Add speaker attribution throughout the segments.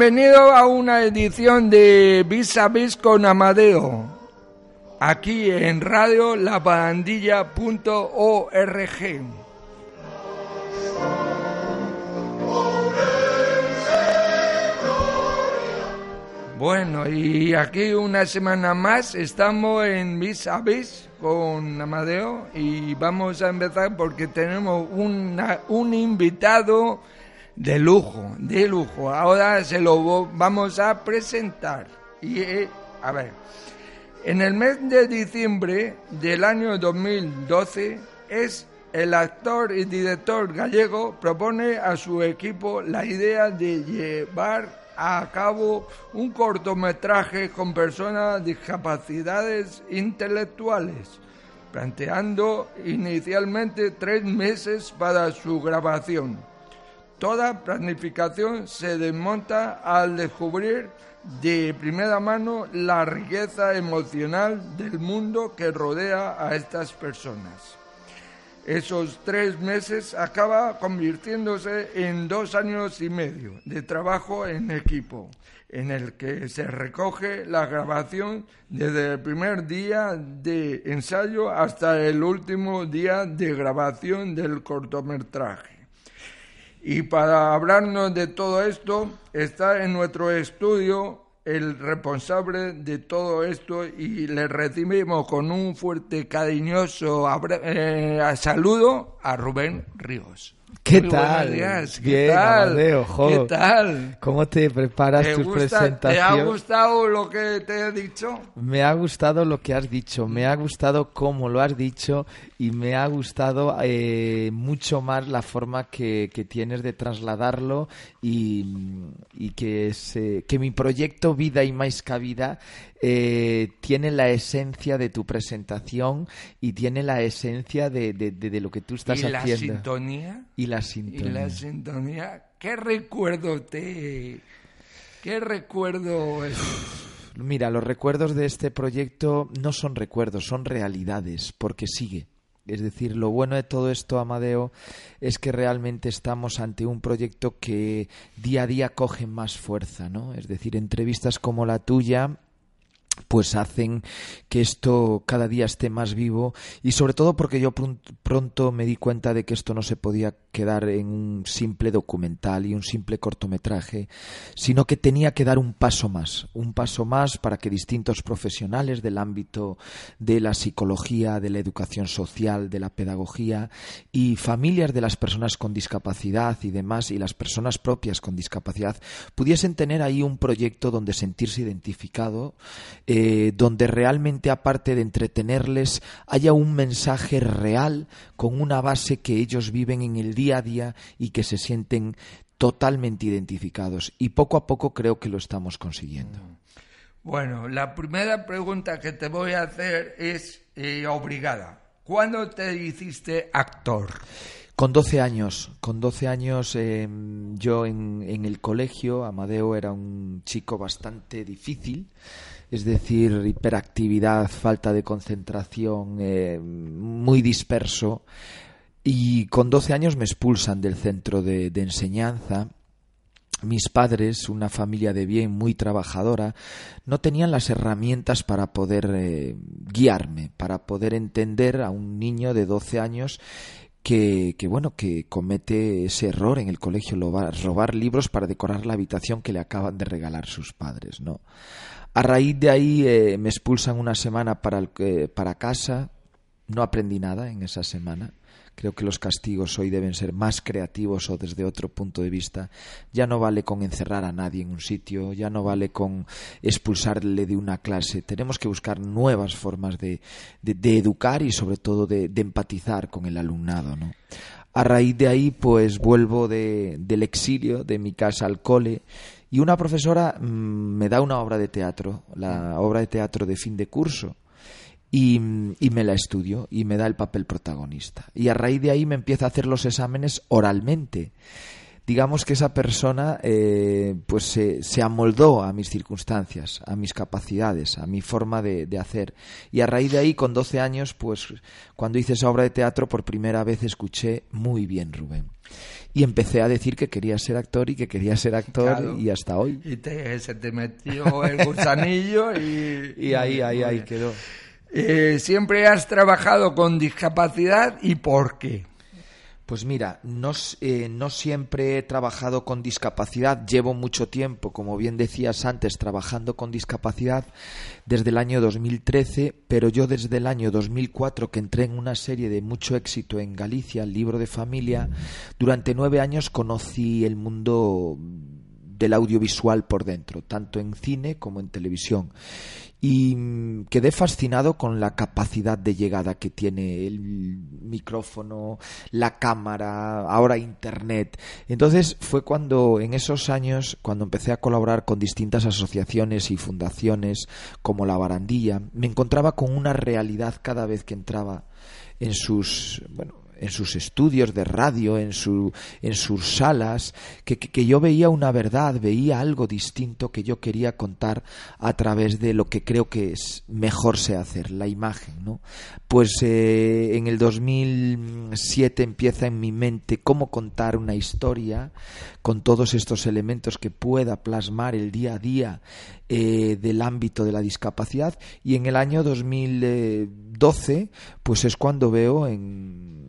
Speaker 1: Bienvenido a una edición de Vis a Vis con Amadeo, aquí en radio lapandilla.org. Bueno, y aquí una semana más estamos en Vis a Vis con Amadeo y vamos a empezar porque tenemos una, un invitado de lujo, de lujo. Ahora se lo vamos a presentar. Y, eh, a ver, en el mes de diciembre del año 2012 es el actor y director gallego propone a su equipo la idea de llevar a cabo un cortometraje con personas discapacidades intelectuales, planteando inicialmente tres meses para su grabación. Toda planificación se desmonta al descubrir de primera mano la riqueza emocional del mundo que rodea a estas personas esos tres meses acaba convirtiéndose en dos años y medio de trabajo en equipo, en el que se recoge la grabación desde el primer día de ensayo hasta el último día de grabación del cortometraje. Y para hablarnos de todo esto está en nuestro estudio el responsable de todo esto y le recibimos con un fuerte, cariñoso eh, saludo a Rubén Ríos.
Speaker 2: ¿Qué tal? ¿Qué tal? ¿Qué tal? ¿Cómo te preparas tu presentación? ¿Te
Speaker 1: ha gustado lo que te he dicho?
Speaker 2: Me ha gustado lo que has dicho, me ha gustado cómo lo has dicho y me ha gustado eh, mucho más la forma que, que tienes de trasladarlo y, y que, que mi proyecto Vida y Más Cabida eh, tiene la esencia de tu presentación y tiene la esencia de, de, lo que tú estás haciendo. ¿Y la
Speaker 1: sintonía?
Speaker 2: Y la sintonía.
Speaker 1: Y la sintonía. ¿Qué recuerdo te... ¿Qué recuerdo es?
Speaker 2: Mira, los recuerdos de este proyecto no son recuerdos, son realidades, porque sigue. Es decir, lo bueno de todo esto, Amadeo, es que realmente estamos ante un proyecto que día a día coge más fuerza, ¿no? Es decir, entrevistas como la tuya pues hacen que esto cada día esté más vivo. Y sobre todo porque yo pronto me di cuenta de que esto no se podía quedar en un simple documental y un simple cortometraje, sino que tenía que dar un paso más, un paso más para que distintos profesionales del ámbito de la psicología, de la educación social, de la pedagogía y familias de las personas con discapacidad y demás y las personas propias con discapacidad pudiesen tener ahí un proyecto donde sentirse identificado eh, donde realmente aparte de entretenerles haya un mensaje real con una base que ellos viven en el día a día y que se sienten totalmente identificados. Y poco a poco creo que lo estamos consiguiendo.
Speaker 1: Bueno, la primera pregunta que te voy a hacer es eh, obligada. ¿Cuándo te hiciste actor?
Speaker 2: Con 12 años, con 12 años em, yo en, en, el colegio, Amadeo era un chico bastante difícil, es decir, hiperactividad, falta de concentración, eh, muy disperso. Y con 12 años me expulsan del centro de, enseñanza. Mis padres, una familia de bien muy trabajadora, no tenían las herramientas para poder eh, guiarme, para poder entender a un niño de 12 años que, bueno que comete ese error en el colegio robar libros para decorar la habitación que le acaban de regalar sus padres no a raíz de ahí eh, me expulsan una semana para, para casa. No aprendí nada en esa semana. Creo que los castigos hoy deben ser más creativos o desde otro punto de vista. Ya no vale con encerrar a nadie en un sitio, ya no vale con expulsarle de una clase. Tenemos que buscar nuevas formas de, de, educar y sobre todo de, de, empatizar con el alumnado. ¿no? A raíz de ahí, pues vuelvo de, del exilio, de mi casa al cole y una profesora mm, me da una obra de teatro, la obra de teatro de fin de curso, y, me la estudio y me da el papel protagonista. Y a raíz de ahí me empieza a hacer los exámenes oralmente. digamos que esa persona eh, pues se, amoldó a mis circunstancias, a mis capacidades, a mi forma de, de, hacer. Y a raíz de ahí, con 12 años, pues cuando hice esa obra de teatro, por primera vez escuché muy bien Rubén. Y empecé a decir que quería ser actor y que quería ser actor y hasta hoy.
Speaker 1: Y se te metió el gusanillo y...
Speaker 2: y ahí, ahí, ahí quedó.
Speaker 1: Eh, ¿Siempre has trabajado con discapacidad y por qué?
Speaker 2: Pues mira, no, eh, no, siempre he trabajado con discapacidad, llevo mucho tiempo, como bien decías antes, trabajando con discapacidad desde el año 2013, pero yo desde el año 2004 que entré en una serie de mucho éxito en Galicia, el libro de familia, durante nueve años conocí el mundo del audiovisual por dentro, tanto en cine como en televisión y mm, quedé fascinado con la capacidad de llegada que tiene el micrófono, la cámara, ahora internet. Entonces fue cuando en esos años, cuando empecé a colaborar con distintas asociaciones y fundaciones como La Barandilla, me encontraba con una realidad cada vez que entraba en sus, bueno, en sus estudios de radio, en, su, en sus salas, que, que, yo veía una verdad, veía algo distinto que yo quería contar a través de lo que creo que es mejor sé hacer, la imagen. ¿no? Pues eh, en el 2007 empieza en mi mente cómo contar una historia con todos estos elementos que pueda plasmar el día a día eh, del ámbito de la discapacidad y en el año 2012 pues es cuando veo en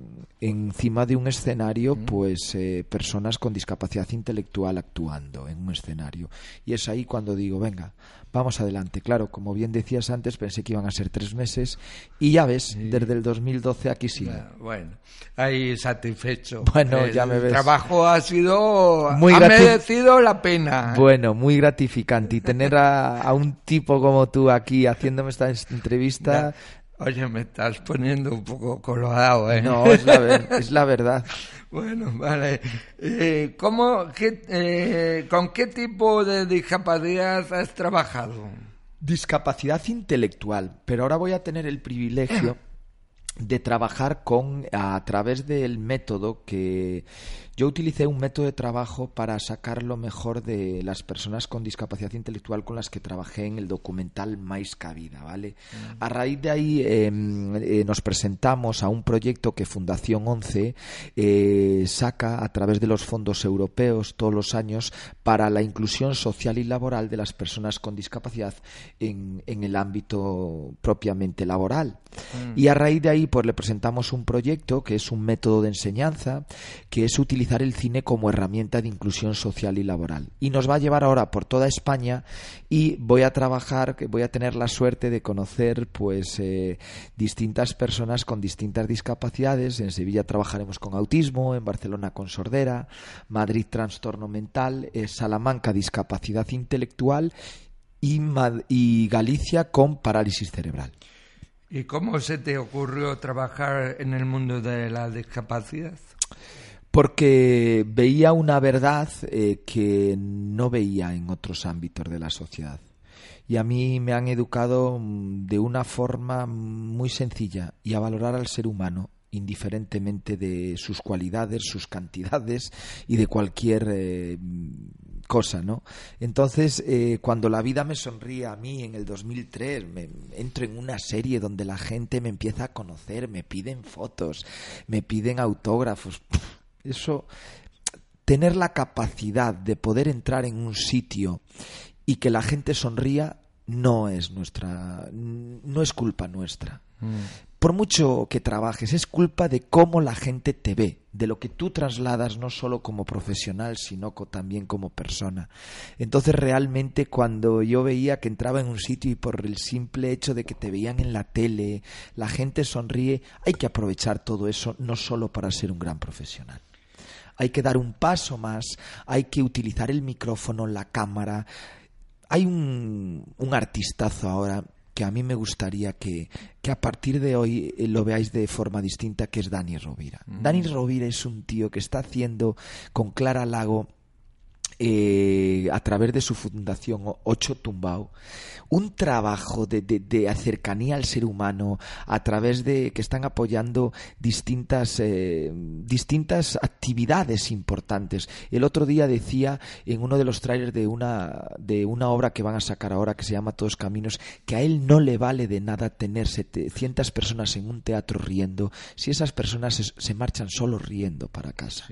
Speaker 2: encima de un escenario, pues eh, personas con discapacidad intelectual actuando en un escenario. Y es ahí cuando digo, venga, vamos adelante. Claro, como bien decías antes, pensé que iban a ser tres meses y ya ves, desde el 2012 aquí sí.
Speaker 1: Bueno, ahí satisfecho.
Speaker 2: Bueno, ya me ves.
Speaker 1: El trabajo ha sido, muy ha merecido la pena.
Speaker 2: Bueno, muy gratificante y tener a, a, un tipo como tú aquí haciéndome esta entrevista.
Speaker 1: Oye, me estás poniendo un poco colorado, ¿eh?
Speaker 2: No, es la, es la verdad.
Speaker 1: bueno, vale. Eh, ¿cómo, qué, eh, ¿Con qué tipo de discapacidad has trabajado?
Speaker 2: Discapacidad intelectual, pero ahora voy a tener el privilegio de trabajar con a través del método que yo utilicé un método de trabajo para sacar lo mejor de las personas con discapacidad intelectual con las que trabajé en el documental Mais Cabida, ¿vale? Mm. A raíz de ahí em, eh, nos presentamos a un proyecto que Fundación 11 eh, saca a través de los fondos europeos todos los años para la inclusión social y laboral de las personas con discapacidad en, en el ámbito propiamente laboral. Mm. Y a raíz de ahí pues le presentamos un proyecto que es un método de enseñanza que es el cine como herramienta de inclusión social y laboral. Y nos va a llevar ahora por toda España y voy a trabajar, voy a tener la suerte de conocer pues eh, distintas personas con distintas discapacidades. En Sevilla trabajaremos con autismo, en Barcelona con sordera, Madrid trastorno mental, eh, Salamanca discapacidad intelectual y, y Galicia con parálisis cerebral.
Speaker 1: ¿Y cómo se te ocurrió trabajar en el mundo de la discapacidad?
Speaker 2: Porque veía una verdad eh, que no veía en otros ámbitos de la sociedad. Y a mí me han educado mm, de una forma muy sencilla y a valorar al ser humano indiferentemente de sus cualidades, sus cantidades y de cualquier eh, cosa, ¿no? Entonces, eh, cuando la vida me sonríe a mí en el 2003, me, entro en una serie donde la gente me empieza a conocer, me piden fotos, me piden autógrafos. Eso, tener la capacidad de poder entrar en un sitio y que la gente sonría no es nuestra, no es culpa nuestra. Mm. Por mucho que trabajes, es culpa de cómo la gente te ve, de lo que tú trasladas no solo como profesional, sino también como persona. Entonces realmente cuando yo veía que entraba en un sitio y por el simple hecho de que te veían en la tele, la gente sonríe, hay que aprovechar todo eso no solo para ser un gran profesional hay que dar un paso más, hay que utilizar el micrófono, la cámara. Hay un, un artistazo ahora que a mí me gustaría que, que, a partir de hoy eh, lo veáis de forma distinta, que es Dani Rovira. Mm. Dani Rovira es un tío que está haciendo con Clara Lago eh, a través de su fundación Ocho Tumbao, un trabajo de, de, cercanía al ser humano a través de que están apoyando distintas, eh, distintas actividades importantes. El otro día decía en uno de los trailers de una, de una obra que van a sacar ahora que se llama Todos Caminos que a él no le vale de nada tener 700 personas en un teatro riendo si esas personas se, marchan solo riendo para casa.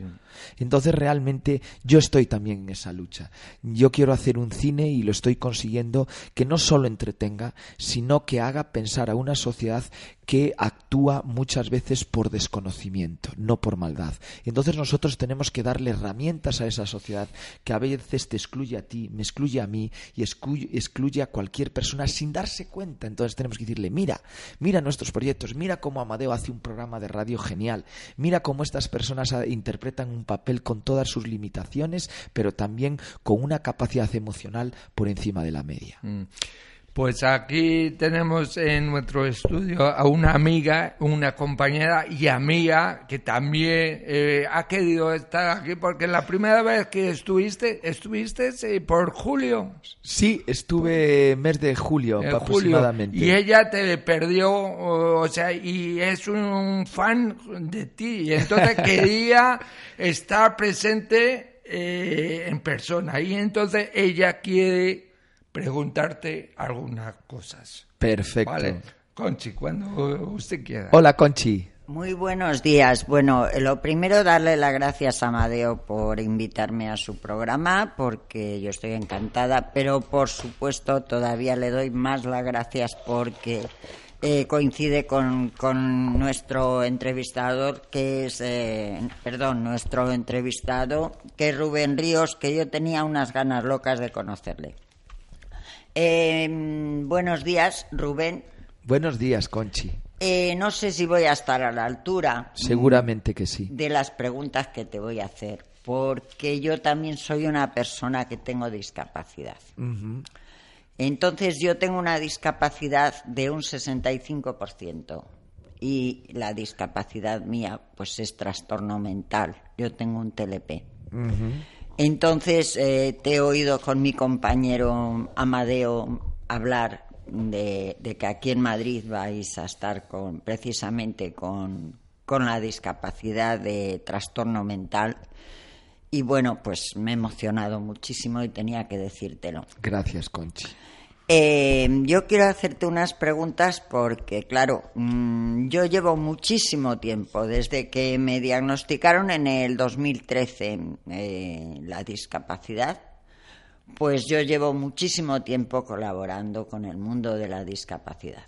Speaker 2: Entonces realmente yo estoy también en esa lucha. Yo quiero hacer un cine y lo estoy consiguiendo que no solo entretenga, sino que haga pensar a una sociedad que actúa muchas veces por desconocimiento, no por maldad. Entonces nosotros tenemos que darle herramientas a esa sociedad que a veces te excluye a ti, me excluye a mí y excluye, a cualquier persona sin darse cuenta. Entonces tenemos que decirle, mira, mira nuestros proyectos, mira cómo Amadeo hace un programa de radio genial, mira cómo estas personas interpretan un papel con todas sus limitaciones, pero también con una capacidad emocional por encima de la media. Mm.
Speaker 1: Pues aquí tenemos en nuestro estudio a una amiga, una compañera y amiga que también eh, ha querido estar aquí porque la primera vez que estuviste, estuviste eh, por julio.
Speaker 2: Sí, estuve mes de julio aproximadamente.
Speaker 1: y ella te perdió, o, sea, y es un fan de ti. Y entonces quería estar presente eh, en persona. Y entonces ella quiere preguntarte algunas cosas.
Speaker 2: Perfecto.
Speaker 1: Vale. Conchi, cuando usted quiera.
Speaker 2: Hola, Conchi.
Speaker 3: Muy buenos días. Bueno, lo primero darle las gracias a Amadeo por invitarme a su programa, porque yo estoy encantada, pero por supuesto todavía le doy más las gracias porque eh, coincide con, nuestro entrevistador, que es, eh, perdón, nuestro entrevistado, que es Rubén Ríos, que yo tenía unas ganas locas de conocerle. Em, buenos días, Rubén.
Speaker 2: Buenos días, Conchi.
Speaker 3: Eh, no sé si voy a estar a la altura.
Speaker 2: Seguramente que sí.
Speaker 3: De las preguntas que te voy a hacer, porque yo también soy una persona que tengo discapacidad. Entonces yo tengo una discapacidad de un 65% y la discapacidad mía pues es trastorno mental. Yo tengo un TLP. Entonces eh, te he oído con mi compañero Amadeo hablar de, que aquí en Madrid vais a estar con, precisamente con, con la discapacidad de trastorno mental. Y bueno, pues me he emocionado muchísimo y tenía que decírtelo.
Speaker 2: Gracias, Conchi.
Speaker 3: Eh, yo quiero hacerte unas preguntas porque, claro, mm, yo llevo muchísimo tiempo, desde que me diagnosticaron en el 2013 eh, la discapacidad, pues yo llevo muchísimo tiempo colaborando con el mundo de la discapacidad.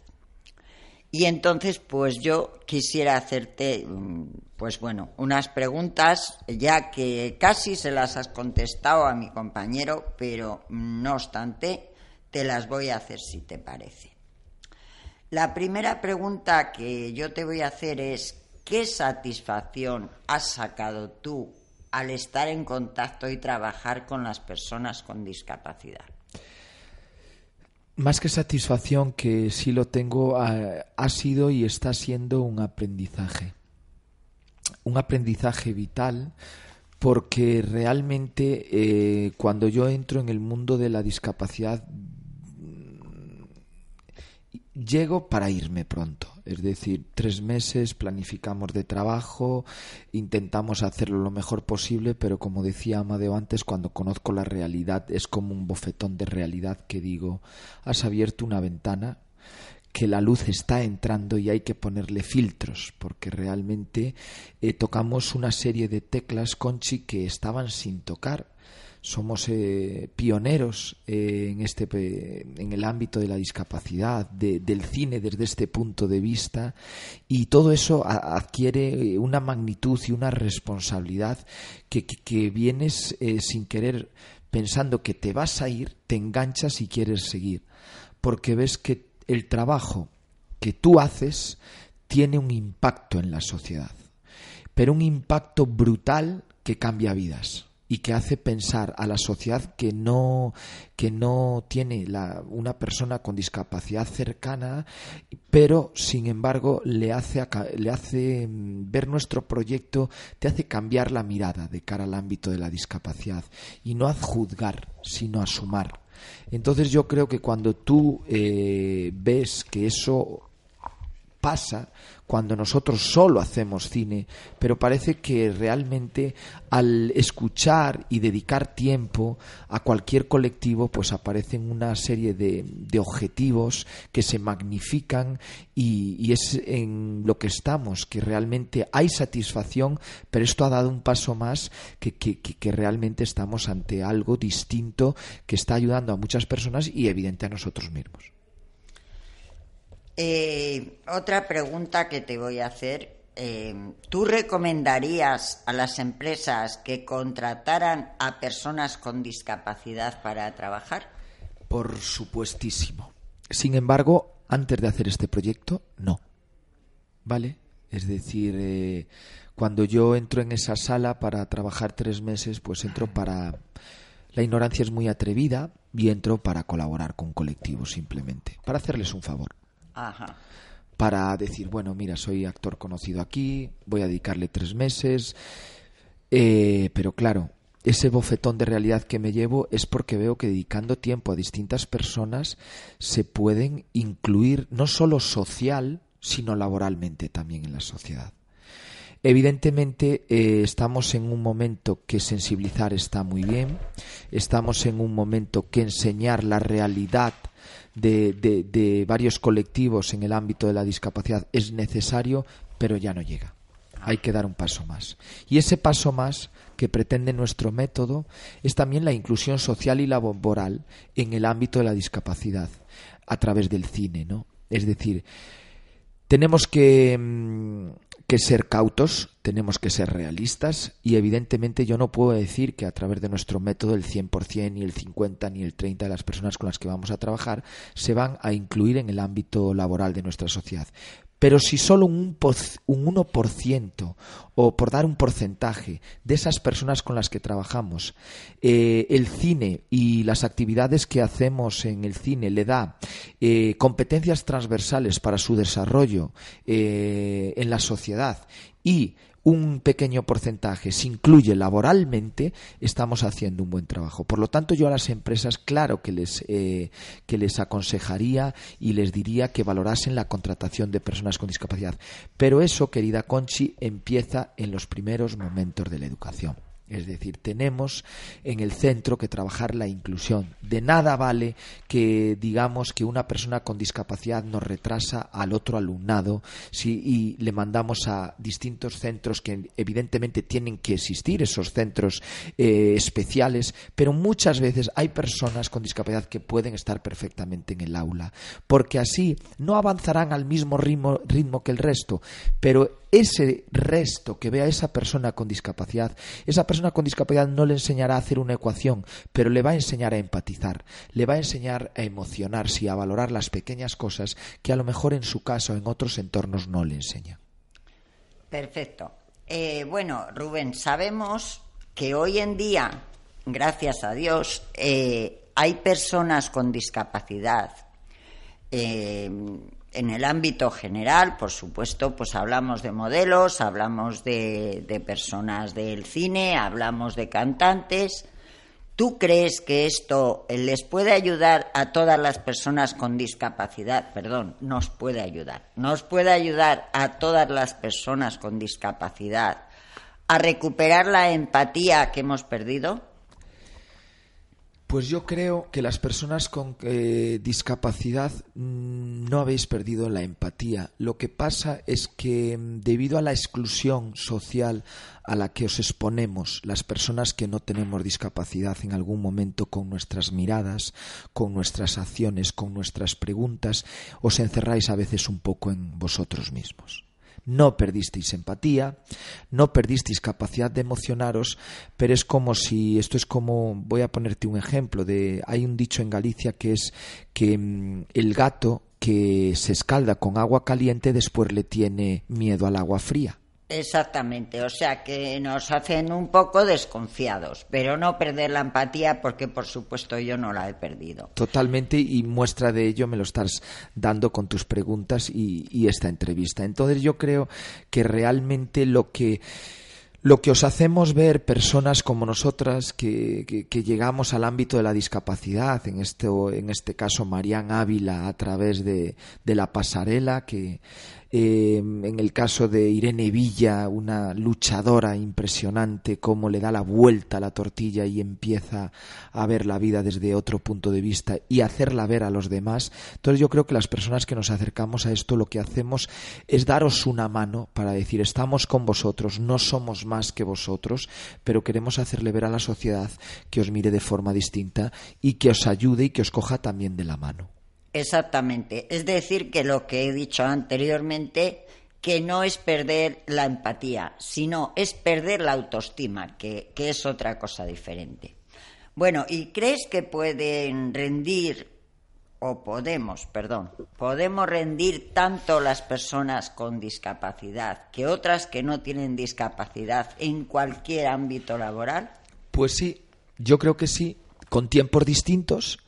Speaker 3: Y entonces, pues yo quisiera hacerte, mm, pues bueno, unas preguntas, ya que casi se las has contestado a mi compañero, pero no obstante, te las voy a hacer si te parece. La primera pregunta que yo te voy a hacer es, ¿qué satisfacción has sacado tú al estar en contacto y trabajar con las personas con discapacidad?
Speaker 2: Más que satisfacción, que sí lo tengo, ha, sido y está siendo un aprendizaje. Un aprendizaje vital porque realmente eh, cuando yo entro en el mundo de la discapacidad llego para irme pronto. Es decir, tres meses, planificamos de trabajo, intentamos hacerlo lo mejor posible, pero como decía Amadeo antes, cuando conozco la realidad es como un bofetón de realidad que digo, has abierto una ventana que la luz está entrando y hay que ponerle filtros, porque realmente eh, tocamos una serie de teclas, Conchi, que estaban sin tocar somos eh, pioneros eh, en este en el ámbito de la discapacidad del cine desde este punto de vista y todo eso adquiere una magnitud y una responsabilidad que, que, vienes eh, sin querer pensando que te vas a ir te enganchas y quieres seguir. Porque ves que el trabajo que tú haces tiene un impacto en la sociedad pero un impacto brutal que cambia vidas y que hace pensar a la sociedad que no, que no tiene la, una persona con discapacidad cercana, pero sin embargo le hace, le hace mm, ver nuestro proyecto, te hace cambiar la mirada de cara al ámbito de la discapacidad y no a juzgar, sino a sumar. Entonces yo creo que cuando tú eh, ves que eso pasa cuando nosotros solo hacemos cine, pero parece que realmente al escuchar y dedicar tiempo a cualquier colectivo, pues aparecen una serie de, objetivos que se magnifican y, es en lo que estamos, que realmente hay satisfacción, pero esto ha dado un paso más que, que realmente estamos ante algo distinto que está ayudando a muchas personas y evidente a nosotros mismos.
Speaker 3: Eh, otra pregunta que te voy a hacer. Eh, ¿Tú recomendarías a las empresas que contrataran a personas con discapacidad para trabajar?
Speaker 2: Por supuestísimo. Sin embargo, antes de hacer este proyecto, no. ¿Vale? Es decir, eh, cuando yo entro en esa sala para trabajar tres meses, pues entro para... La ignorancia es muy atrevida y entro para colaborar con colectivos simplemente, para hacerles un favor. Para decir, bueno, mira, soy actor conocido aquí, voy a dedicarle tres meses. Eh, pero claro, ese bofetón de realidad que me llevo es porque veo que dedicando tiempo a distintas personas se pueden incluir no solo social, sino laboralmente también en la sociedad. Evidentemente eh, estamos en un momento que sensibilizar está muy bien, estamos en un momento que enseñar la realidad de, de, varios colectivos en el ámbito de la discapacidad es necesario, pero ya no llega. Hay que dar un paso más. Y ese paso más que pretende nuestro método es también la inclusión social y laboral en el ámbito de la discapacidad a través del cine, ¿no? Es decir, tenemos que mm, que ser cautos, tenemos que ser realistas y evidentemente yo no puedo decir que a través de nuestro método el 100%, ni el 50, ni el 30 de las personas con las que vamos a trabajar se van a incluir en el ámbito laboral de nuestra sociedad. Pero si solo un, un 1% o por dar un porcentaje de esas personas con las que trabajamos, eh, el cine y las actividades que hacemos en el cine le da eh, competencias transversales para su desarrollo eh, en la sociedad y un pequeño porcentaje se incluye laboralmente, estamos haciendo un buen trabajo. Por lo tanto, yo a las empresas, claro que les, eh, que les aconsejaría y les diría que valorasen la contratación de personas con discapacidad. Pero eso, querida Conchi, empieza en los primeros momentos de la educación. Es decir, tenemos en el centro que trabajar la inclusión. De nada vale que digamos que una persona con discapacidad nos retrasa al otro alumnado si, y le mandamos a distintos centros que evidentemente tienen que existir, esos centros eh, especiales, pero muchas veces hay personas con discapacidad que pueden estar perfectamente en el aula, porque así no avanzarán al mismo ritmo, ritmo que el resto, pero ese resto que vea esa persona con discapacidad, esa persona con discapacidad no le enseñará a hacer una ecuación, pero le va a enseñar a empatizar, le va a enseñar a emocionarse y a valorar las pequeñas cosas que a lo mejor en su caso o en otros entornos no le enseña.
Speaker 3: Perfecto. Eh, bueno, Rubén, sabemos que hoy en día, gracias a Dios, eh, hay personas con discapacidad. Eh, en el ámbito general, por supuesto, pues hablamos de modelos, hablamos de, personas del cine, hablamos de cantantes. ¿Tú crees que esto les puede ayudar a todas las personas con discapacidad? Perdón, nos puede ayudar. Nos puede ayudar a todas las personas con discapacidad a recuperar la empatía que hemos perdido.
Speaker 2: Pues yo creo que las personas con eh, discapacidad mm, no habéis perdido la empatía. Lo que pasa es que mm, debido a la exclusión social a la que os exponemos las personas que no tenemos discapacidad en algún momento con nuestras miradas, con nuestras acciones, con nuestras preguntas, os encerráis a veces un poco en vosotros mismos no perdisteis empatía, no perdisteis capacidad de emocionaros, pero es como si, esto es como, voy a ponerte un ejemplo, de, hay un dicho en Galicia que es que mm, el gato que se escalda con agua caliente después le tiene miedo al agua fría.
Speaker 3: Exactamente, o sea que nos hacen un poco desconfiados, pero no perder la empatía porque por supuesto yo no la he perdido.
Speaker 2: Totalmente y muestra de ello me lo estás dando con tus preguntas y, y esta entrevista. Entonces yo creo que realmente lo que lo que os hacemos ver personas como nosotras que, que, llegamos al ámbito de la discapacidad, en este, en este caso Marian Ávila a través de la pasarela, que eh, en el caso de Irene Villa, una luchadora impresionante, cómo le da la vuelta a la tortilla y empieza a ver la vida desde otro punto de vista y hacerla ver a los demás. Entonces yo creo que las personas que nos acercamos a esto lo que hacemos es daros una mano para decir estamos con vosotros, no somos más que vosotros, pero queremos hacerle ver a la sociedad que os mire de forma distinta y que os ayude y que os coja también de la mano.
Speaker 3: Exactamente. Es decir, que lo que he dicho anteriormente, que no es perder la empatía, sino es perder la autoestima, que, que es otra cosa diferente. Bueno, ¿y crees que pueden rendir, o podemos, perdón, podemos rendir tanto las personas con discapacidad que otras que no tienen discapacidad en cualquier ámbito laboral?
Speaker 2: Pues sí, yo creo que sí, con tiempos distintos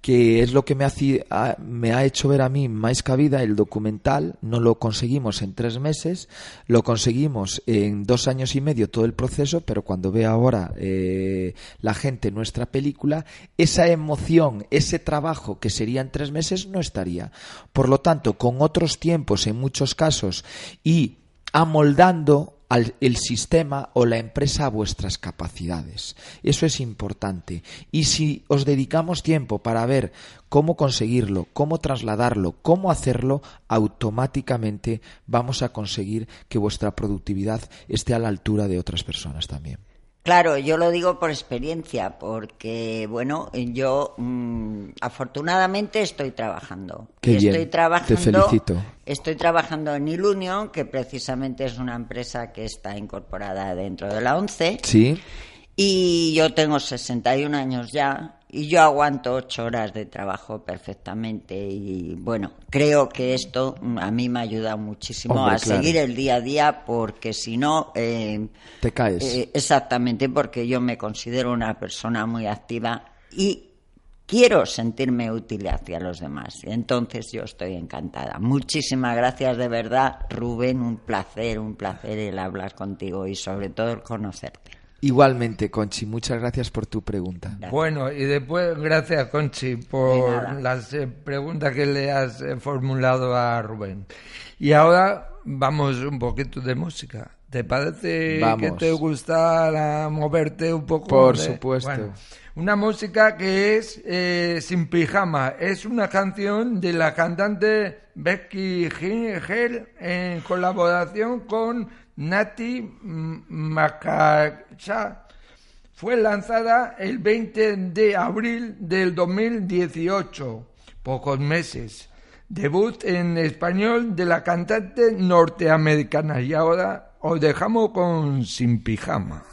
Speaker 2: que es lo que me, ha, me ha hecho ver a mí más cabida el documental. No lo conseguimos en tres meses, lo conseguimos en dos años y medio todo el proceso, pero cuando ve ahora eh, la gente nuestra película, esa emoción, ese trabajo que sería en tres meses no estaría. Por lo tanto, con otros tiempos en muchos casos y amoldando al, el sistema o la empresa a vuestras capacidades. Eso es importante. Y si os dedicamos tiempo para ver cómo conseguirlo, cómo trasladarlo, cómo hacerlo, automáticamente vamos a conseguir que vuestra productividad esté a la altura de otras personas también.
Speaker 3: Claro, yo lo digo por experiencia, porque bueno, yo mm, afortunadamente estoy trabajando.
Speaker 2: Qué
Speaker 3: estoy trabajando,
Speaker 2: te felicito.
Speaker 3: Estoy trabajando en Ilunion, que precisamente es una empresa que está incorporada dentro de la ONCE.
Speaker 2: Sí.
Speaker 3: Y yo tengo 61 años ya y yo aguanto ocho horas de trabajo perfectamente y bueno, creo que esto a mí me ayuda muchísimo a seguir el día a día porque si no...
Speaker 2: Eh, Te caes.
Speaker 3: Eh, exactamente, porque yo me considero una persona muy activa y quiero sentirme útil hacia los demás. Entonces yo estoy encantada. Muchísimas gracias de verdad, Rubén, un placer, un placer el hablar contigo y sobre todo el conocerte.
Speaker 2: Igualmente, Conchi, muchas gracias por tu pregunta.
Speaker 1: Bueno, y después, gracias, Conchi, por las eh, preguntas que le has eh, formulado a Rubén. Y ahora vamos un poquito de música. ¿Te parece que te gusta moverte un poco?
Speaker 2: Por supuesto.
Speaker 1: una música que es eh, Sin Pijama. Es una canción de la cantante Becky Hill en colaboración con Nati Macacha fue lanzada el 20 de abril del 2018, pocos meses. Debut en español de la cantante norteamericana y ahora os dejamos con Sin Pijama.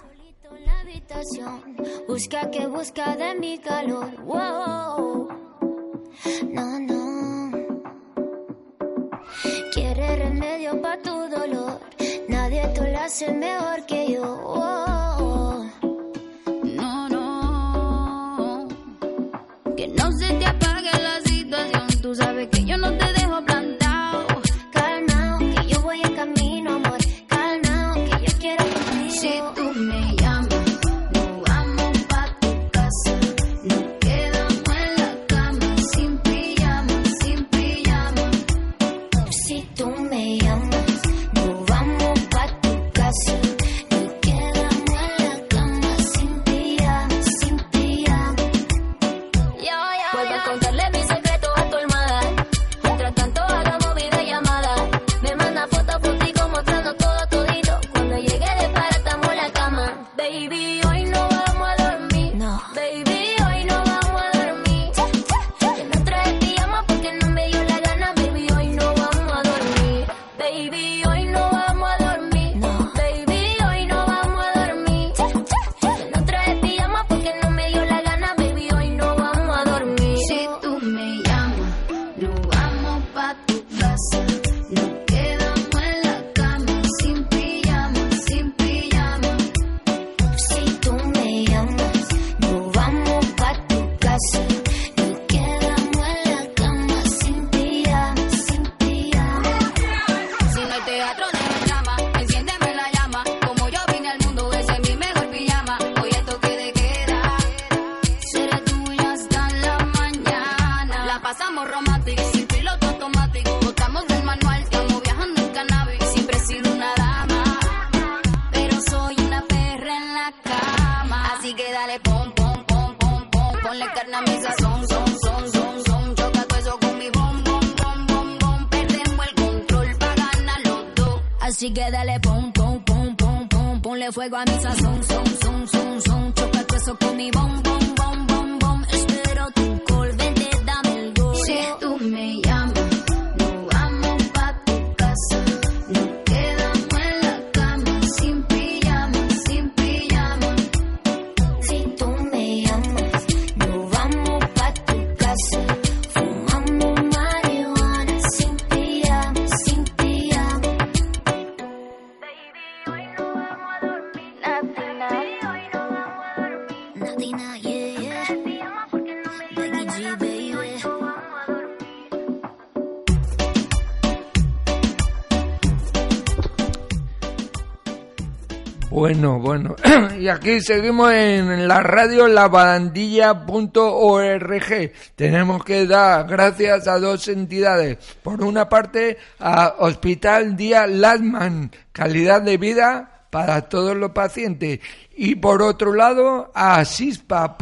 Speaker 4: Remedio para tu dolor Nadie te lo hace mejor que yo. No, baby.
Speaker 1: Bueno, bueno. y aquí seguimos en la radio lavandilla.org. Tenemos que dar gracias a dos entidades. Por una parte, a Hospital Día Lasman, calidad de vida para todos los pacientes. Y por otro lado, a sispa.org.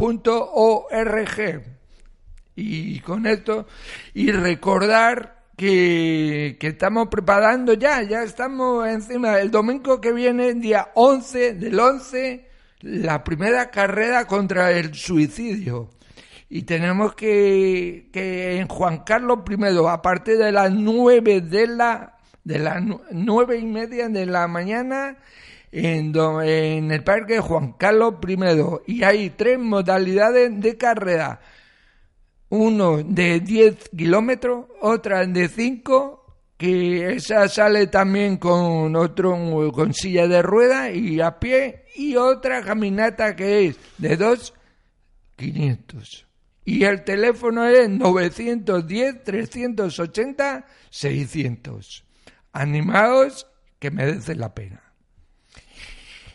Speaker 1: Y con esto, y recordar que, estamos preparando ya, ya estamos encima. El domingo que viene, día 11 del 11, la primera carrera contra el suicidio. Y tenemos que, que en Juan Carlos I, a partir de las 9 de la, de las nu- nueve y media de la mañana, en, en el Parque Juan Carlos I. Y hay tres modalidades de carrera uno de 10 kilómetros, otra de 5, que esa sale también con otro con silla de rueda y a pie, y otra caminata que es de 2, 500. Y el teléfono es 910-380-600. Animaos que merece la pena.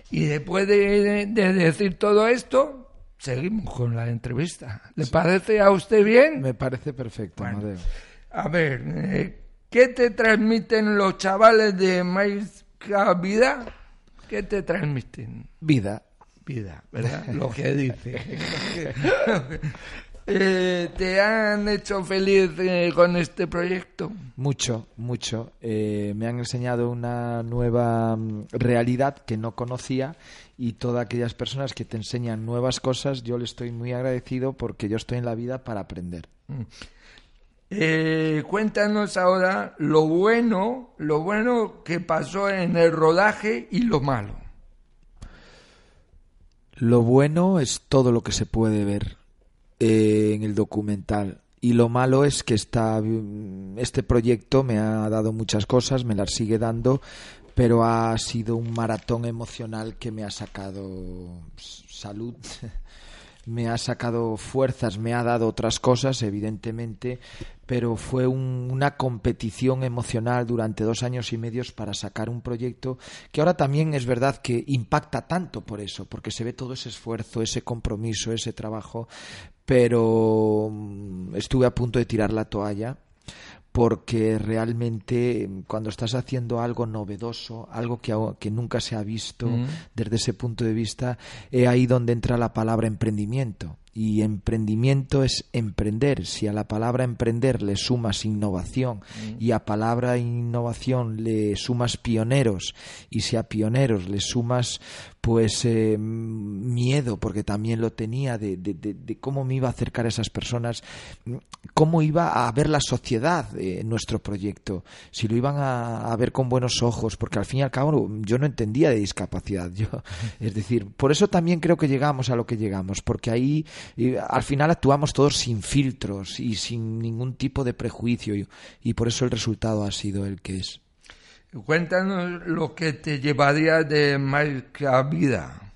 Speaker 1: Y después de, de decir todo esto, seguimos con la entrevista. ¿Le parece a usted bien?
Speaker 2: Me parece perfecto,
Speaker 1: Bueno.
Speaker 2: Amadeo.
Speaker 1: A ver, eh, ¿qué te transmiten los chavales de Maizca Vida? ¿Qué te transmiten?
Speaker 2: Vida.
Speaker 1: Vida, ¿verdad? Lo que dice. Eh, ¿Te han hecho feliz eh, con este proyecto?
Speaker 2: Mucho, mucho. Eh, me han enseñado una nueva mm, realidad que no conocía y todas aquellas personas que te enseñan nuevas cosas, yo le estoy muy agradecido porque yo estoy en la vida para aprender.
Speaker 1: Eh, cuéntanos ahora lo bueno, lo bueno que pasó en el rodaje y lo malo.
Speaker 2: Lo bueno es todo lo que se puede ver eh, en el documental. Y lo malo es que esta, mm, este proyecto me ha dado muchas cosas, me las sigue dando, pero ha sido un maratón emocional que me ha sacado salud, me ha sacado fuerzas, me ha dado otras cosas, evidentemente, pero fue un- una competición emocional durante dos años y medios para sacar un proyecto que ahora también es verdad que impacta tanto por eso, porque se ve todo ese esfuerzo, ese compromiso, ese trabajo, pero mm, estuve a punto de tirar la toalla porque realmente mm, cuando estás haciendo algo novedoso, algo que, nunca se ha visto
Speaker 1: Mm.
Speaker 2: desde ese punto de vista, es ahí donde entra la palabra emprendimiento. Y emprendimiento es emprender. Si a la palabra emprender le sumas innovación y a palabra innovación le sumas pioneros y si a pioneros le sumas pues eh, miedo, porque también lo tenía de, de- de- de cómo me iba a acercar a esas personas, mm, cómo iba a ver la sociedad eh, en nuestro proyecto, si lo iban a, a ver con buenos ojos, porque al fin y al cabo yo no entendía de discapacidad. Yo, es decir, por eso también creo que llegamos a lo que llegamos, porque ahí eh, al final actuamos todos sin filtros y sin ningún tipo de prejuicio, y, y por eso el resultado ha sido el que es.
Speaker 1: Cuéntanos lo que te llevaría de Maizca Vida.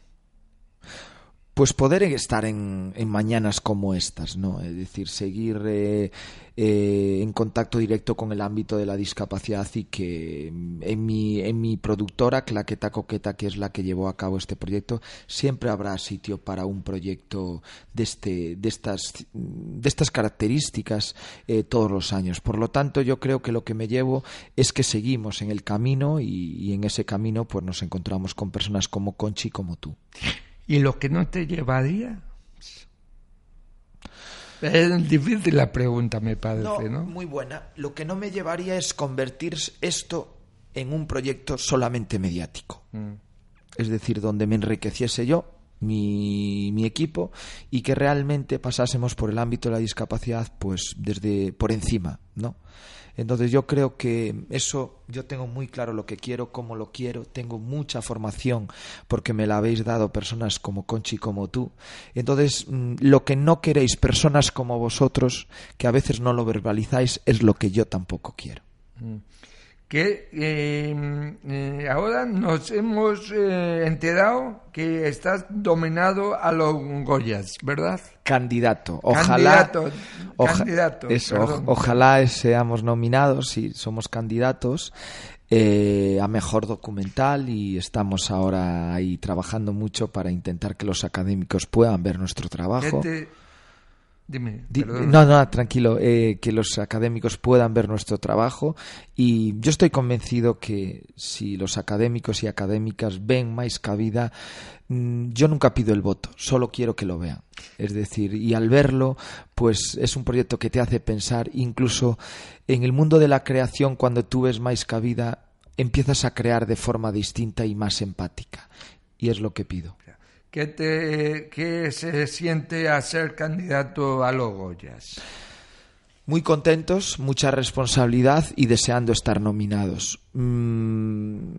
Speaker 2: Pues poder estar en, en, mañanas como estas, ¿no? Es decir, seguir eh, eh, en contacto directo con el ámbito de la discapacidad y que en mi, en mi productora, Claqueta Coqueta, que es la que llevó a cabo este proyecto, siempre habrá sitio para un proyecto de, este, de, estas, de estas características eh, todos los años. Por lo tanto, yo creo que lo que me llevo es que seguimos en el camino y, y en ese camino pues nos encontramos con personas como Conchi y como tú.
Speaker 1: ¿Y lo que no te llevaría? Es difícil la pregunta, me parece, ¿no?
Speaker 2: Muy buena. Lo que no me llevaría es convertir esto en un proyecto solamente mediático. Mm. Es decir, donde me enriqueciese yo, mi, mi, equipo, y que realmente pasásemos por el ámbito de la discapacidad, pues desde por encima, ¿no? Entonces yo creo que eso, yo tengo muy claro lo que quiero, cómo lo quiero, tengo mucha formación porque me la habéis dado personas como Conchi, como tú. Entonces, mm, lo que no queréis, personas como vosotros, que a veces no lo verbalizáis, es lo que yo tampoco quiero.
Speaker 1: Mm que eh, eh, ahora nos hemos eh, enterado que estás dominado a los Goyas, ¿verdad?
Speaker 2: Candidato. Ojalá,
Speaker 1: candidato, candidato
Speaker 2: eso, ojalá seamos nominados y somos candidatos. a mejor documental y estamos ahora ahí trabajando mucho para intentar que los académicos puedan ver nuestro trabajo.
Speaker 1: Dime,
Speaker 2: no, no, tranquilo, eh, que los académicos puedan ver nuestro trabajo y yo estoy convencido que si los académicos y académicas ven más cabida, mm, yo nunca pido el voto, solo quiero que lo vean. Es decir, y al verlo, pues es un proyecto que te hace pensar, incluso en el mundo de la creación, cuando tú ves más cabida, empiezas a crear de forma distinta y más empática. Y es lo que pido.
Speaker 1: ¿Qué, te, qué se siente a ser candidato a los Goyas?
Speaker 2: Muy contentos, mucha responsabilidad y deseando estar nominados. Mm,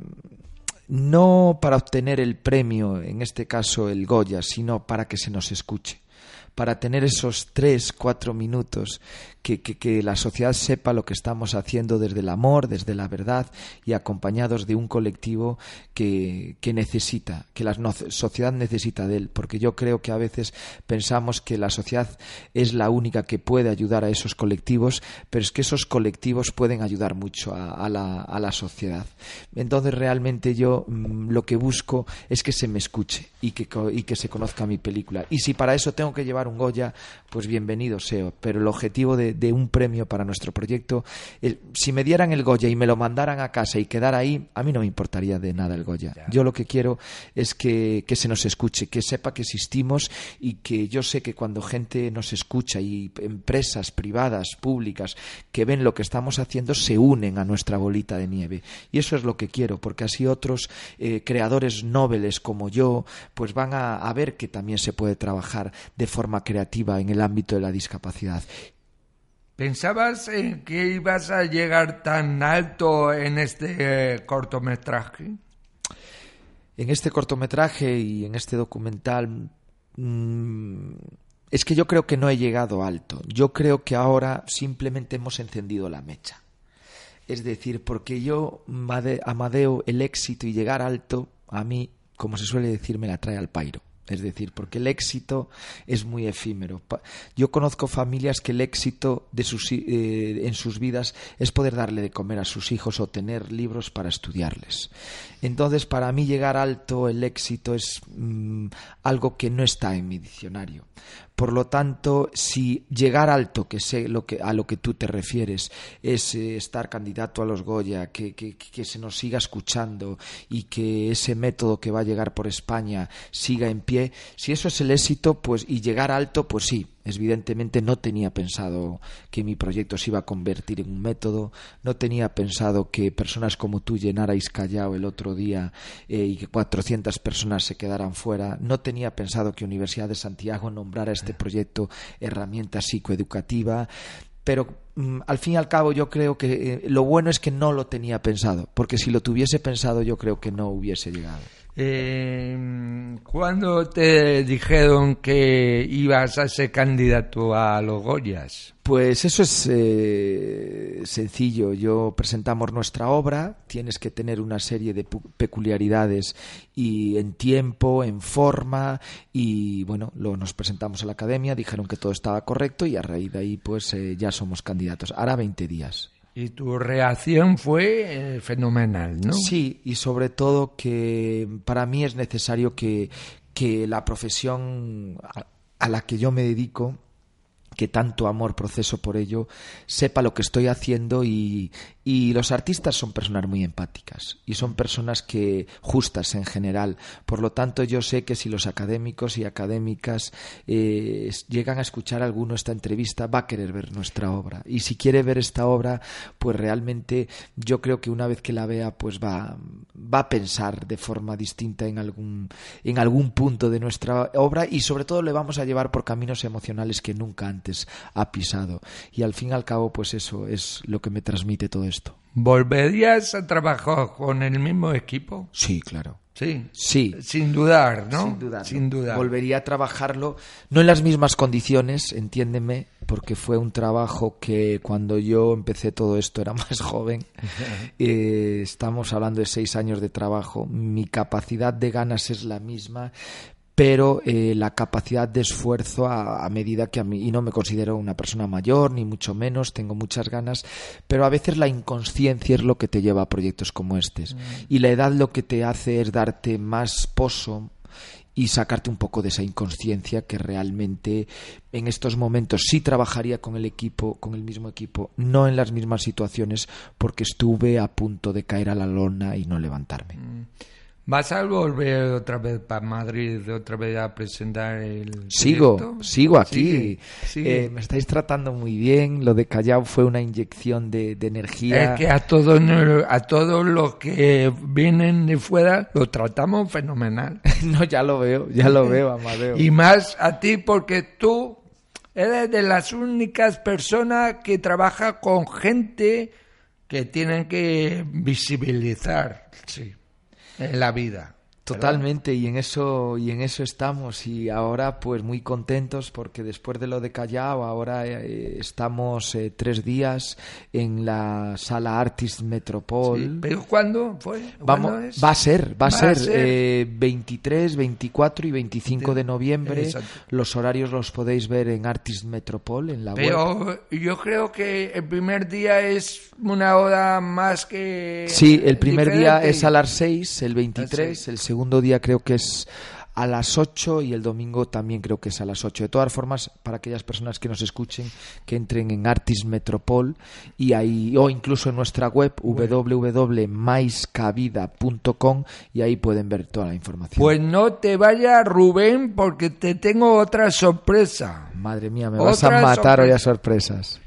Speaker 2: no para obtener el premio, en este caso el Goya, sino para que se nos escuche para tener esos tres, cuatro minutos que, que, la sociedad sepa lo que estamos haciendo desde el amor, desde la verdad y acompañados de un colectivo que, que necesita, que la sociedad necesita de él, porque yo creo que a veces pensamos que la sociedad es la única que puede ayudar a esos colectivos, pero es que esos colectivos pueden ayudar mucho a, la, a la, sociedad. Entonces realmente yo mm, lo que busco es que se me escuche y que, y que se conozca mi película. Y si para eso tengo que llevar un Goya, pues bienvenido sea. Pero el objetivo de, de un premio para nuestro proyecto, si me dieran el Goya y me lo mandaran a casa y quedara ahí, a mí no me importaría de nada el Goya. Yo lo que quiero es que, que se nos escuche, que sepa que existimos y que yo sé que cuando gente nos escucha y empresas privadas, públicas, que ven lo que estamos haciendo, se unen a nuestra bolita de nieve. Y eso es lo que quiero, porque así otros eh, creadores nobles como yo, pues van a, a ver que también se puede trabajar de forma creativa en el ámbito de la discapacidad.
Speaker 1: ¿Pensabas en que ibas a llegar tan alto en este eh, cortometraje?
Speaker 2: En este cortometraje y en este documental mm, es que yo creo que no he llegado alto. Yo creo que ahora simplemente hemos encendido la mecha. Es decir, porque yo, Amadeo, el éxito y llegar alto, a mí, como se suele decir, me la trae al pairo. Es decir, porque el éxito es muy efímero. Yo conozco familias que el éxito de sus, eh, en sus vidas es poder darle de comer a sus hijos o tener libros para estudiarles. Entonces, para mí llegar alto, el éxito es mm, algo que no está en mi diccionario. Por lo tanto, si llegar alto, que sé lo que, a lo que tú te refieres, es eh, estar candidato a los Goya, que, que, que, se nos siga escuchando y que ese método que va a llegar por España siga en pie, si eso es el éxito, pues y llegar alto, pues sí, Evidentemente no tenía pensado que mi proyecto se iba a convertir en un método, no tenía pensado que personas como tú llenarais Callao el otro día eh, y que 400 personas se quedaran fuera, no tenía pensado que Universidad de Santiago nombrara este proyecto herramienta psicoeducativa, pero mm, al fin y al cabo yo creo que eh, lo bueno es que no lo tenía pensado, porque si lo tuviese pensado yo creo que no hubiese llegado.
Speaker 1: Eh, ¿Cuándo te dijeron que ibas a ser candidato a los Goyas?
Speaker 2: Pues eso es eh, sencillo. Yo presentamos nuestra obra, tienes que tener una serie de peculiaridades y en tiempo, en forma y bueno, nos presentamos a la academia, dijeron que todo estaba correcto y a raíz de ahí pues eh, ya somos candidatos. Ahora 20 días.
Speaker 1: Y tu reacción fue eh, fenomenal, ¿no?
Speaker 2: Sí, y sobre todo que para mí es necesario que, que la profesión a, a la que yo me dedico, que tanto amor proceso por ello, sepa lo que estoy haciendo y, y los artistas son personas muy empáticas y son personas que justas en general. Por lo tanto, yo sé que si los académicos y académicas eh, llegan a escuchar alguno esta entrevista, va a querer ver nuestra obra. Y si quiere ver esta obra, pues realmente yo creo que una vez que la vea, pues va, va a pensar de forma distinta en algún, en algún punto de nuestra obra y sobre todo le vamos a llevar por caminos emocionales que nunca antes ha pisado. Y al fin y al cabo, pues eso es lo que me transmite todo esto.
Speaker 1: ¿Volverías a trabajar con el mismo equipo?
Speaker 2: Sí, claro.
Speaker 1: Sí.
Speaker 2: Sí.
Speaker 1: Sin dudar, ¿no?
Speaker 2: Sin duda.
Speaker 1: Sin dudar.
Speaker 2: Volvería a trabajarlo, no en las mismas condiciones, entiéndeme, porque fue un trabajo que cuando yo empecé todo esto era más joven. Eh, estamos hablando de seis años de trabajo. Mi capacidad de ganas es la misma, pero eh, la capacidad de esfuerzo a, a, medida que a mí, y no me considero una persona mayor, ni mucho menos, tengo muchas ganas, pero a veces la inconsciencia es lo que te lleva a proyectos como. Mm. Y la edad lo que te hace es darte más pozo y sacarte un poco de esa inconsciencia que realmente en estos momentos sí trabajaría con el equipo, con el mismo equipo, no en las mismas situaciones, porque estuve a punto de caer a la lona y no levantarme.
Speaker 1: Mm. ¿Vas a volver otra vez para Madrid, otra vez a presentar el
Speaker 2: Sigo,
Speaker 1: proyecto?
Speaker 2: sigo aquí.
Speaker 1: Sigue, sigue.
Speaker 2: Eh, me estáis tratando muy bien. Lo de Callao fue una inyección de, de energía.
Speaker 1: Es que a todos, a todos los que vienen de fuera lo tratamos fenomenal.
Speaker 2: no, ya lo veo, ya lo veo, Amadeo.
Speaker 1: Y más a ti porque tú eres de las únicas personas que trabaja con gente que tienen que visibilizar. Sí en la vida.
Speaker 2: Totalmente, y en eso y en eso estamos y ahora pues muy contentos porque después de lo de Callao ahora eh, estamos eh, tres días en la sala Artist Metropol.
Speaker 1: Sí, ¿Pero cuándo fue?
Speaker 2: Vamos. Va a ser, va,
Speaker 1: Va
Speaker 2: a ser,
Speaker 1: a ser.
Speaker 2: Eh, 23, 24 y 25 de noviembre.
Speaker 1: Exacto.
Speaker 2: Los horarios los podéis ver en Artist Metropol en la web.
Speaker 1: Pero yo creo que el primer día es una hora más que
Speaker 2: Sí, el primer día es a las 6, el 23,
Speaker 1: seis.
Speaker 2: el segundo día creo que es a las 8 y el domingo también creo que es a las 8. De todas formas, para aquellas personas que nos escuchen, que entren en Artis Metropol y ahí, o incluso en nuestra web www.maiscavida.com y ahí pueden ver toda la información.
Speaker 1: Pues no te vayas, Rubén, porque te tengo otra sorpresa.
Speaker 2: Madre mía, me vas a matar hoy a
Speaker 1: sorpresa.
Speaker 2: sorpresas.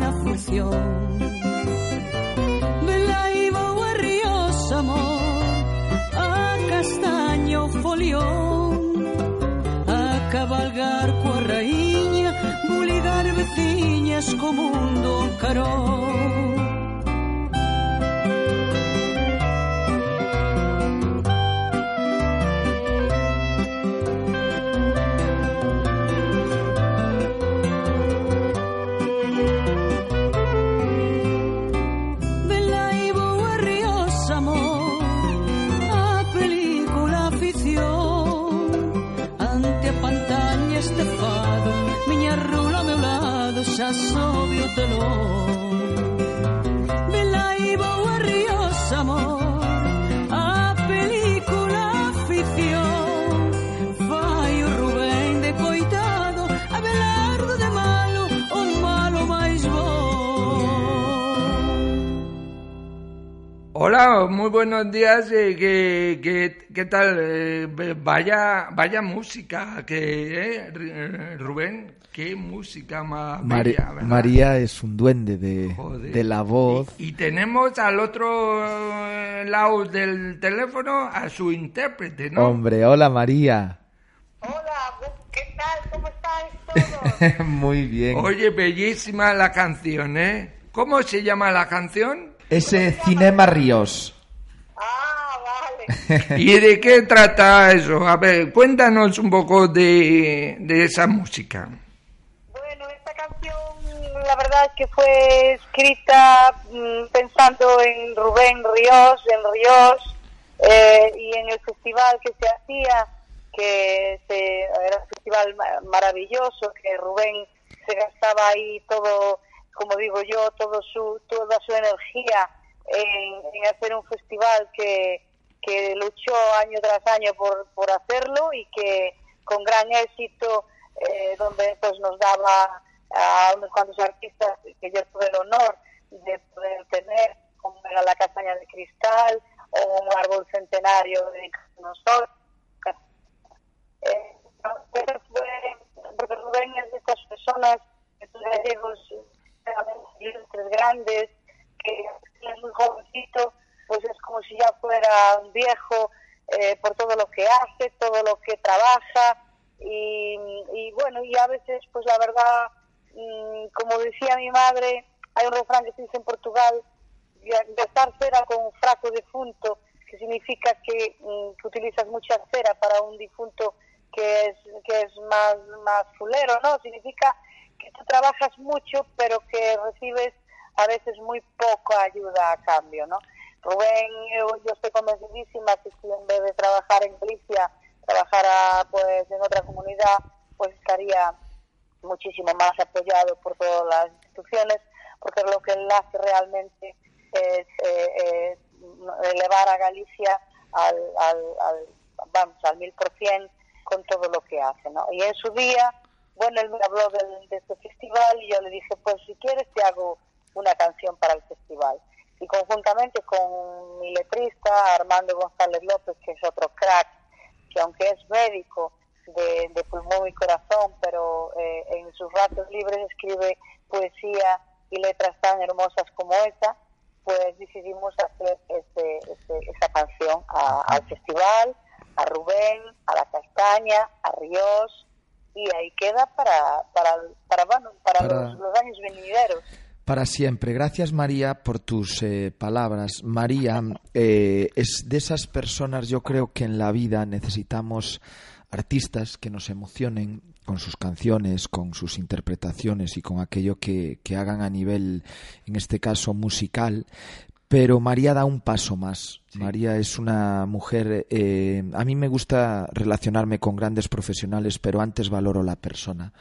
Speaker 5: na fusión. De laiba o ríos amor a castaño folión. A cabalgar coa raíña buligar veciñas como un don carón.
Speaker 1: Hola, muy buenos días. eh, ¿qué, qué, qué tal? Eh, vaya, vaya música, que eh, eh, Rubén, qué música más
Speaker 2: Mari-
Speaker 1: bella, ¿verdad?
Speaker 2: María es un duende de, de la voz.
Speaker 1: Y, y tenemos al otro lado del teléfono a su intérprete, ¿no?
Speaker 2: Hombre, hola María.
Speaker 6: Hola, ¿qué tal? ¿Cómo estáis todos?
Speaker 2: Muy bien.
Speaker 1: Oye, bellísima la canción, ¿eh? ¿Cómo se llama la canción?
Speaker 2: Ese Cinema Ríos.
Speaker 6: Ah, vale.
Speaker 1: ¿Y de qué trata eso? A ver, cuéntanos un poco de, de esa música.
Speaker 6: Bueno, esta canción la verdad es que fue escrita mm, pensando en Rubén Ríos, en Ríos, eh, y en el festival que se hacía, que se- era un festival ma- maravilloso, que Rubén se gastaba ahí todo, como digo yo, todo su, toda su energía en, hacer un festival que, luchó año tras año por, por hacerlo y que con gran éxito, eh, donde pues nos daba a unos cuantos artistas que yo tuve el honor de poder tener, como era la castaña de cristal o un árbol centenario de nosotros. Eh, Rubén es de estas personas, estos gallegos ilustres, grandes, que es muy jovencito, pues es como si ya fuera un viejo eh, por todo lo que hace, todo lo que trabaja y, y bueno, y a veces pues la verdad, mm, como decía mi madre, hay un refrán que se dice en Portugal, gastar cera con un fraco difunto, que significa que, mm, que utilizas mucha cera para un difunto que es, que es más, más fulero, ¿no? Significa que tú trabajas mucho, pero que recibes a veces muy poca ayuda a cambio, ¿no? Rubén, yo, yo estoy convencidísima que si en vez de trabajar en Galicia, trabajara pues en otra comunidad, pues estaría muchísimo más apoyado por todas las instituciones, porque lo que él hace realmente es eh, eh, elevar a Galicia al, al, al, vamos, al mil por cien con todo lo que hace, ¿no? Y en su día, bueno, él me habló del- de, este festival y yo le dije, pues si quieres te hago una canción para el festival. Y conjuntamente con mi letrista, Armando González López, que es otro crack, que aunque es médico de, de pulmón y corazón, pero eh, en sus ratos libres escribe poesía y letras tan hermosas como esa, pues decidimos hacer este, este- esta canción a- al festival, a Rubén, a La Castaña, a Ríos, y ahí queda para, para, para, bueno, para,
Speaker 2: Para-
Speaker 6: Los, los años venideros.
Speaker 2: Para siempre. Gracias María por tus eh, palabras. María eh, es de esas personas, yo creo que en la vida necesitamos artistas que nos emocionen con sus canciones, con sus interpretaciones y con aquello que, que hagan a nivel, en este caso, musical. Pero María da un paso más. María es una mujer. eh, a mí me gusta relacionarme con grandes profesionales, pero antes valoro la persona.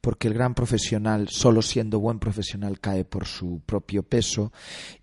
Speaker 2: Porque el gran profesional, solo siendo buen profesional, cae por su propio peso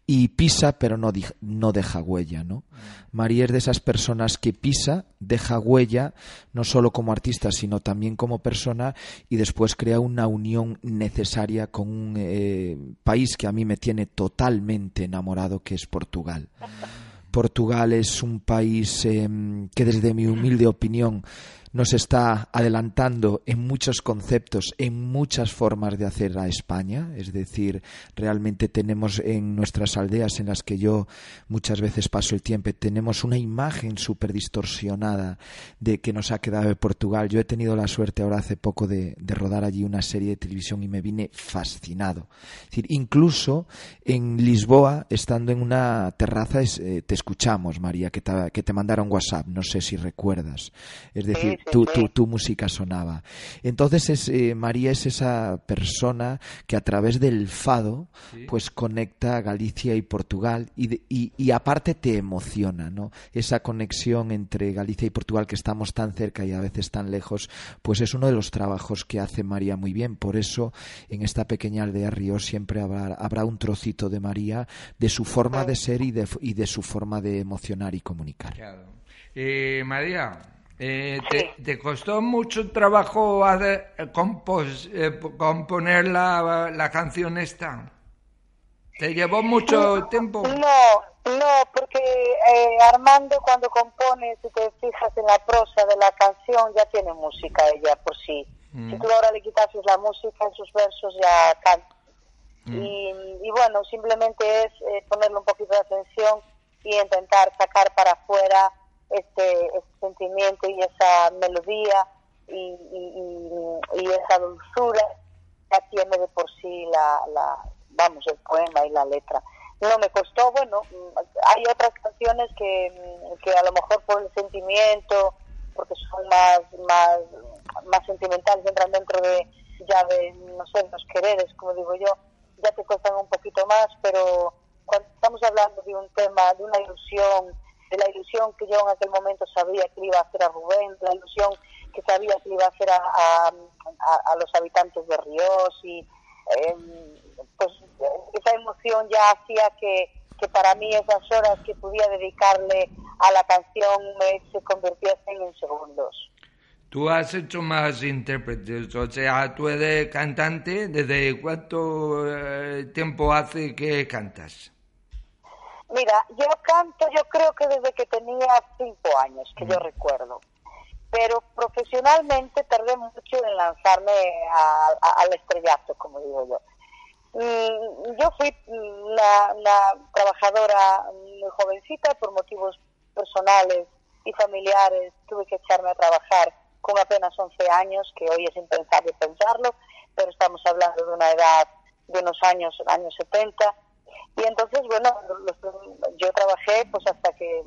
Speaker 2: y pisa, pero no, no deja huella. ¿no? María es de esas personas que pisa, deja huella, no solo como artista, sino también como persona, y después crea una unión necesaria con un eh, país que a mí me tiene totalmente enamorado, que es Portugal. Portugal es un país eh, que desde mi humilde opinión nos está adelantando en muchos conceptos, en muchas formas de hacer a España. Es decir, realmente tenemos en nuestras aldeas en las que yo muchas veces paso el tiempo, tenemos una imagen súper distorsionada de que nos ha quedado de Portugal. Yo he tenido la suerte ahora hace poco de, rodar allí una serie de televisión y me vine fascinado. Es decir, incluso en Lisboa, estando en una terraza, eh, te escuchamos, María, que te, que te mandaron WhatsApp, no sé si recuerdas. Es decir, tu, tu, música sonaba. Entonces, es, eh, María es esa persona que a través del fado, pues conecta Galicia y Portugal y, y, aparte te emociona, ¿no? Esa conexión entre Galicia y Portugal que estamos tan cerca y a veces tan lejos, pues es uno de los trabajos que hace María muy bien. Por eso, en esta pequeña aldea Río siempre habrá, habrá un trocito de María, de su forma de ser y de, y de su forma de emocionar y comunicar.
Speaker 1: Eh, María, eh, te, costó mucho trabajo hacer, eh, componer la, la, canción esta? ¿Te llevó mucho tiempo?
Speaker 6: No, no, porque Armando cuando compone, si te fijas en la prosa de la canción, ya tiene música ella por sí. Mm. Si tú ahora le quitases la música en sus versos, ya canta. Mm. Y, bueno, simplemente es ponerle un poquito de atención y intentar sacar para afuera este, sentimiento y esa melodía y, y, esa dulzura ya tiene de por sí la, la, vamos, el poema y la letra. No me costó, bueno, hay otras canciones que, que a lo mejor por el sentimiento, porque son más, más, más sentimentales, entran dentro de, ya de, no sé, los quereres, como digo yo, ya te cuestan un poquito más, pero cuando estamos hablando de un tema, de una ilusión, de la ilusión que yo en aquel momento sabía que iba a hacer a Rubén, la ilusión que sabía que iba a hacer a, a, los habitantes de Ríos y em, pues esa emoción ya hacía que, que para mí esas horas que podía dedicarle a la canción me, se convirtiesen en segundos.
Speaker 1: Tú has hecho más intérpretes, o sea, tú eres cantante, ¿desde cuánto eh, tiempo hace que cantas?
Speaker 6: Mira, yo canto, yo creo que desde que tenía cinco años, que yo recuerdo. Pero profesionalmente tardé mucho en lanzarme al estrellato, como digo yo. Mm, yo fui una, trabajadora muy jovencita por motivos personales y familiares. Tuve que echarme a trabajar con apenas 11 años, que hoy es impensable pensarlo, pero estamos hablando de una edad de unos años, años 70 y entonces, bueno, yo trabajé pues hasta que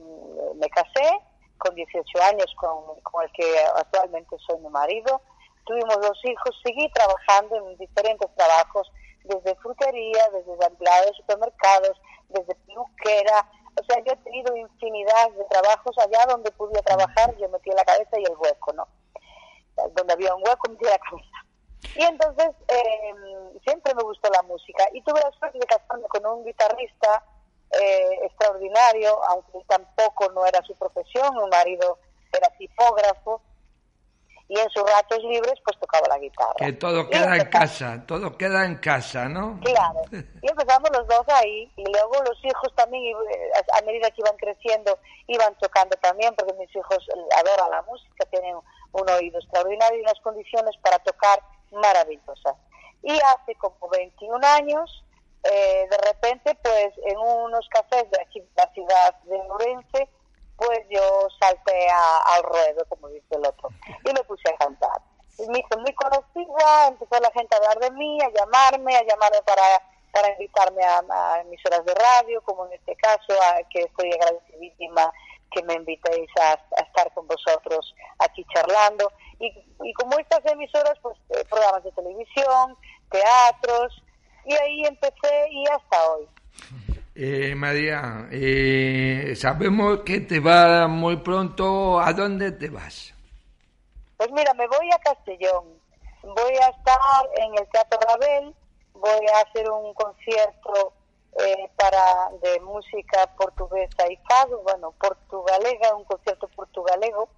Speaker 6: me casé, con 18 años, con, con el que actualmente soy mi marido. Tuvimos dos hijos, seguí trabajando en diferentes trabajos, desde frutería, desde empleado de supermercados, desde peluquera. O sea, yo he tenido infinidad de trabajos allá donde podía trabajar, yo metía la cabeza y el hueco, ¿no? Donde había un hueco, metía la cabeza. Y entonces eh, gustó la música y tuve la suerte de casarme con un guitarrista eh, extraordinario, aunque tampoco no era su profesión, mi marido era tipógrafo y en sus ratos libres pues tocaba la guitarra.
Speaker 1: Que todo queda en casa, todo queda en casa, ¿no?
Speaker 6: Claro. Y empezamos los dos ahí y luego los hijos también, eh, a medida que iban creciendo, iban tocando también porque mis hijos adoran la música, tienen un oído extraordinario y unas condiciones para tocar maravillosa. Y hace como 21 años, eh, de repente, pues en unos cafés de aquí, la ciudad de Orense, pues yo salté al ruedo, como dice el otro, y me puse a cantar. Y me hice muy conocida, empezó la gente a hablar de mí, a llamarme, a llamarme para, para invitarme a, emisoras de radio, como en este caso, a, que estoy agradecidísima que me invitéis a, estar con vosotros aquí charlando. Y, como estas emisoras, pues eh, programas de televisión, teatros, y ahí empecé y hasta hoy.
Speaker 1: Eh, María, eh, sabemos que te va muy pronto. ¿A dónde te vas?
Speaker 6: Pues mira, me voy a Castellón. Voy a estar en el Teatro Rabel. Voy a hacer un concierto eh, para de música portuguesa y fado, bueno, portugalega, un concierto portugalego.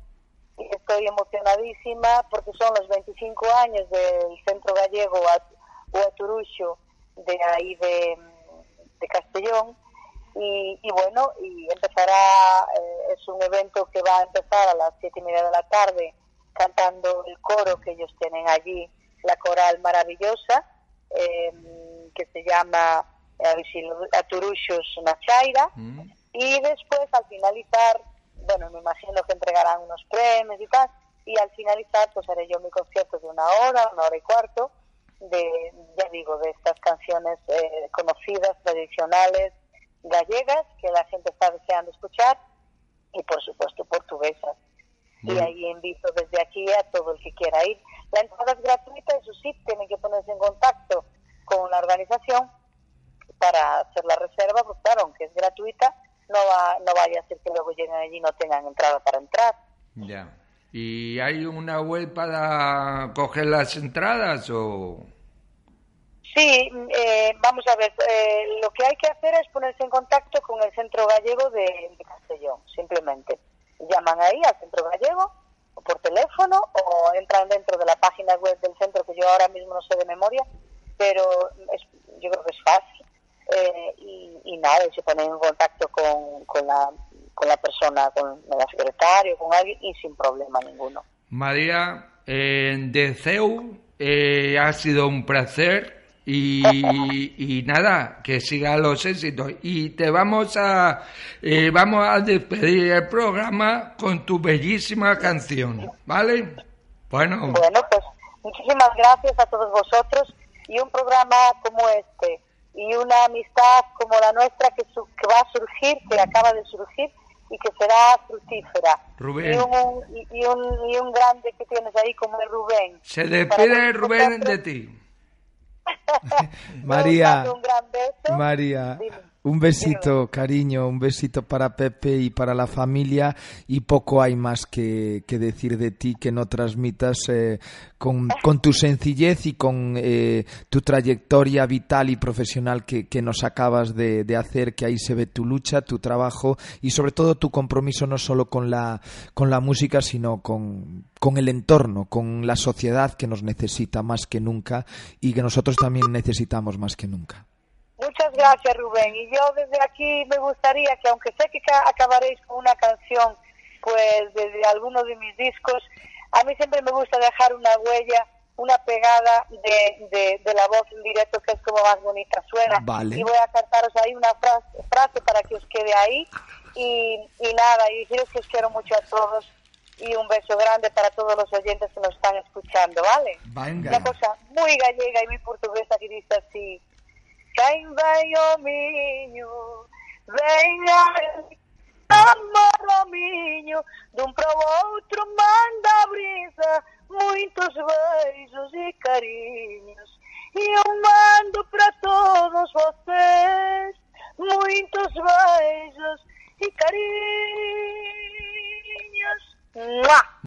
Speaker 6: Y estoy emocionadísima porque son los 25 años del Centro Gallego Aturuxo de ahí de, de Castellón. Y, y, bueno, y empezará, eh, es un evento que va a empezar a las siete y media de la tarde cantando el coro que ellos tienen allí, la coral maravillosa, eh, que se llama eh, Aturushos Nachaira,
Speaker 1: Mm.
Speaker 6: y después al finalizar, bueno, me imagino que entregarán unos premios y tal, y al finalizar pues haré yo mi concierto de una hora, una hora y cuarto, de, ya digo, de estas canciones eh, conocidas, tradicionales, gallegas, que la gente está deseando escuchar, y por supuesto portuguesas. Y ahí invito desde aquí a todo el que quiera ir. La entrada es gratuita, eso sí, tienen que ponerse en contacto con la organización para hacer la reserva, pues claro, aunque es gratuita, no va, no vaya a ser que luego lleguen allí y no tengan entrada para entrar.
Speaker 1: Ya. ¿Y hay una web para coger las entradas o...?
Speaker 6: Sí, eh, vamos a ver, eh, lo que hay que hacer es ponerse en contacto con el Centro Gallego de, de Castellón, simplemente. Llaman ahí al Centro Gallego, o por teléfono, o entran dentro de la página web del centro, que yo ahora mismo no sé de memoria, pero es, yo creo que es fácil. Eh, y, y nada, y se ponen en contacto con, con, la, con la persona, con el secretario, con alguien, y sin problema ninguno.
Speaker 1: María, eh, de CEU eh, ha sido un placer y, y nada, que siga los éxitos. Y te vamos a, eh, vamos a despedir el programa con tu bellísima canción, ¿vale? Bueno,
Speaker 6: Bueno, pues muchísimas gracias a todos vosotros y un programa como este y una amistad como la nuestra que, su- que va a surgir, que acaba de surgir y que será fructífera.
Speaker 1: Rubén.
Speaker 6: Y un, y, un, y un grande que tienes ahí como es Rubén.
Speaker 1: se despide Rubén de ti.
Speaker 2: María,
Speaker 6: os mando un gran beso.
Speaker 2: María,
Speaker 6: Dime.
Speaker 2: Un besito, cariño, un besito para Pepe y para la familia y poco hay más que, que decir de ti que no transmitas eh, con, con tu sencillez y con eh, tu trayectoria vital y profesional que, que nos acabas de, de hacer, que ahí se ve tu lucha, tu trabajo y sobre todo tu compromiso no solo con la, con la música, sino con, con el entorno, con la sociedad que nos necesita más que nunca y que nosotros también necesitamos más que nunca.
Speaker 6: Muchas gracias, Rubén. Y yo desde aquí me gustaría que, aunque sé que ca- acabaréis con una canción, pues desde alguno de mis discos, a mí siempre me gusta dejar una huella, una pegada de, de, de la voz en directo, que es como más bonita suena.
Speaker 2: Vale.
Speaker 6: Y voy a cantaros ahí una frase, frase para que os quede ahí. Y, y nada, y deciros que os quiero mucho a todos. Y un beso grande para todos los oyentes que nos están escuchando, ¿vale?
Speaker 1: Venga.
Speaker 6: Una cosa muy gallega y muy portuguesa que dice así. Quem vem ao Minho, venha amar ao Minho, de um para o outro manda a brisa, muitos beijos e carinhos. E eu mando para todos vocês muitos beijos e carinhos. Mua!